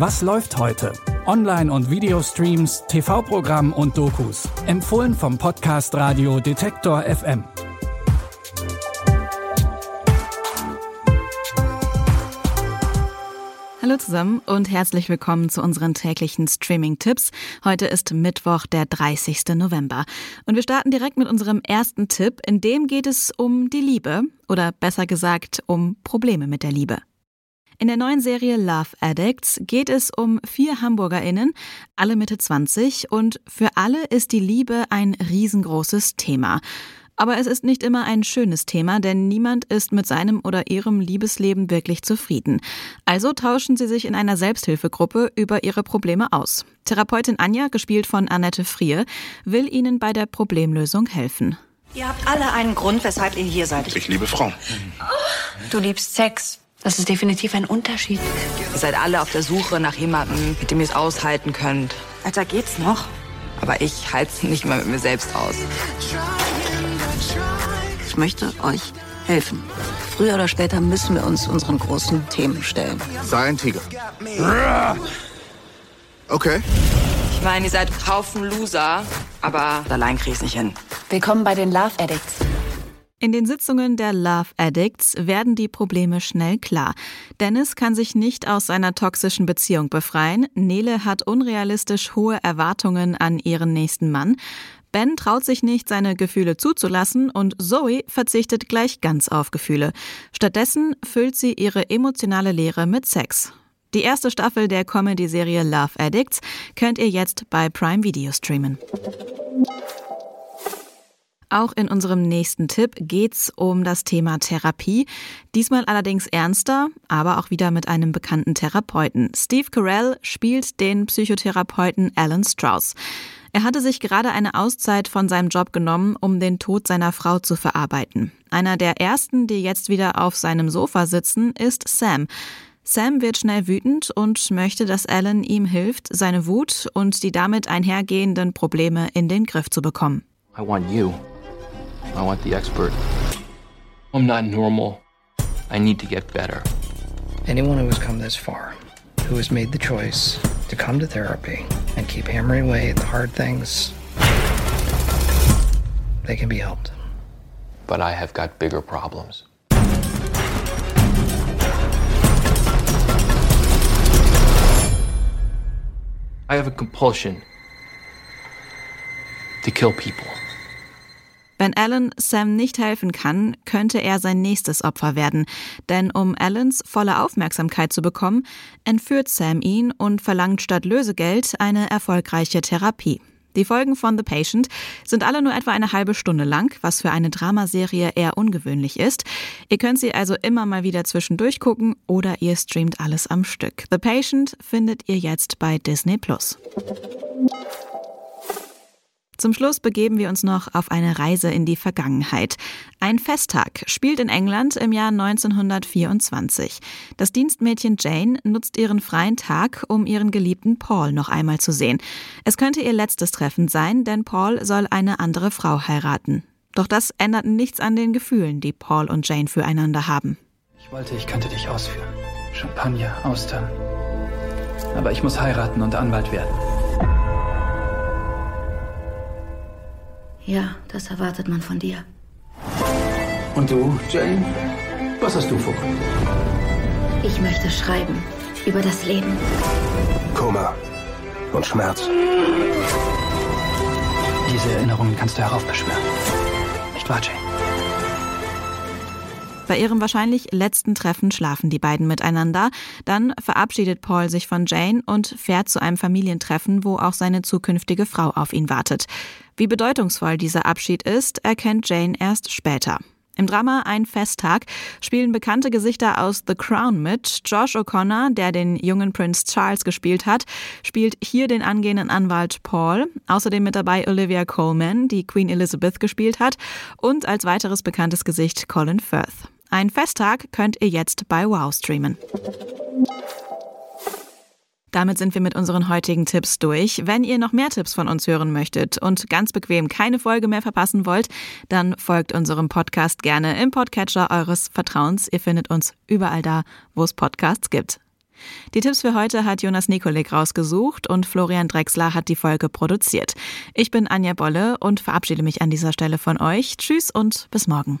Was läuft heute? Online- und Videostreams, TV-Programm und Dokus. Empfohlen vom Podcast Radio Detektor FM. Hallo zusammen und herzlich willkommen zu unseren täglichen Streaming-Tipps. Heute ist Mittwoch, der 30. November. Und wir starten direkt mit unserem ersten Tipp. In dem geht es um die Liebe oder besser gesagt um Probleme mit der Liebe. In der neuen Serie Love Addicts geht es um vier HamburgerInnen, alle Mitte 20 und für alle ist die Liebe ein riesengroßes Thema. Aber es ist nicht immer ein schönes Thema, denn niemand ist mit seinem oder ihrem Liebesleben wirklich zufrieden. Also tauschen sie sich in einer Selbsthilfegruppe über ihre Probleme aus. Therapeutin Anja, gespielt von Annette Frier, will ihnen bei der Problemlösung helfen. Ihr habt alle einen Grund, weshalb ihr hier seid. Ich liebe Frauen. Du liebst Sex. Das ist definitiv ein Unterschied. Ihr seid alle auf der Suche nach jemandem, mit dem ihr es aushalten könnt. Alter, geht's noch? Aber ich halte es nicht mehr mit mir selbst aus. Ich möchte euch helfen. Früher oder später müssen wir uns unseren großen Themen stellen. Sei ein Tiger. Okay. Ich meine, ihr seid ein Haufen Loser, aber allein krieg ich's nicht hin. Willkommen bei den Love Addicts. In den Sitzungen der Love Addicts werden die Probleme schnell klar. Dennis kann sich nicht aus seiner toxischen Beziehung befreien. Nele hat unrealistisch hohe Erwartungen an ihren nächsten Mann. Ben traut sich nicht, seine Gefühle zuzulassen und Zoe verzichtet gleich ganz auf Gefühle. Stattdessen füllt sie ihre emotionale Leere mit Sex. Die erste Staffel der Comedy-Serie Love Addicts könnt ihr jetzt bei Prime Video streamen. Auch in unserem nächsten Tipp geht's um das Thema Therapie. Diesmal allerdings ernster, aber auch wieder mit einem bekannten Therapeuten. Steve Carell spielt den Psychotherapeuten Alan Strauss. Er hatte sich gerade eine Auszeit von seinem Job genommen, um den Tod seiner Frau zu verarbeiten. Einer der ersten, die jetzt wieder auf seinem Sofa sitzen, ist Sam. Sam wird schnell wütend und möchte, dass Alan ihm hilft, seine Wut und die damit einhergehenden Probleme in den Griff zu bekommen. I want you. I want the expert. I'm not normal. I need to get better. Anyone who has come this far, who has made the choice to come to therapy and keep hammering away at the hard things, they can be helped. But I have got bigger problems. I have a compulsion to kill people. Wenn Alan Sam nicht helfen kann, könnte er sein nächstes Opfer werden. Denn um Alans volle Aufmerksamkeit zu bekommen, entführt Sam ihn und verlangt statt Lösegeld eine erfolgreiche Therapie. Die Folgen von The Patient sind alle nur etwa eine halbe Stunde lang, was für eine Dramaserie eher ungewöhnlich ist. Ihr könnt sie also immer mal wieder zwischendurch gucken oder ihr streamt alles am Stück. The Patient findet ihr jetzt bei Disney Plus. Zum Schluss begeben wir uns noch auf eine Reise in die Vergangenheit. Ein Festtag spielt in England im Jahr 1924. Das Dienstmädchen Jane nutzt ihren freien Tag, um ihren geliebten Paul noch einmal zu sehen. Es könnte ihr letztes Treffen sein, denn Paul soll eine andere Frau heiraten. Doch das ändert nichts an den Gefühlen, die Paul und Jane füreinander haben. Ich wollte, ich könnte dich ausführen. Champagner, Austern. Aber ich muss heiraten und Anwalt werden. Ja, das erwartet man von dir. Und du, Jane? Was hast du vor? Ich möchte schreiben über das Leben. Kummer und Schmerz. Diese Erinnerungen kannst du heraufbeschwören. Nicht wahr, Jane? Bei ihrem wahrscheinlich letzten Treffen schlafen die beiden miteinander. Dann verabschiedet Paul sich von Jane und fährt zu einem Familientreffen, wo auch seine zukünftige Frau auf ihn wartet. Wie bedeutungsvoll dieser Abschied ist, erkennt Jane erst später. Im Drama Ein Festtag spielen bekannte Gesichter aus The Crown mit. Josh O'Connor, der den jungen Prinz Charles gespielt hat, spielt hier den angehenden Anwalt Paul. Außerdem mit dabei Olivia Coleman, die Queen Elizabeth gespielt hat. Und als weiteres bekanntes Gesicht Colin Firth. Ein Festtag könnt ihr jetzt bei Wow streamen. Damit sind wir mit unseren heutigen Tipps durch. Wenn ihr noch mehr Tipps von uns hören möchtet und ganz bequem keine Folge mehr verpassen wollt, dann folgt unserem Podcast gerne im Podcatcher eures Vertrauens. Ihr findet uns überall da, wo es Podcasts gibt. Die Tipps für heute hat Jonas Nikolik rausgesucht und Florian Drexler hat die Folge produziert. Ich bin Anja Bolle und verabschiede mich an dieser Stelle von euch. Tschüss und bis morgen.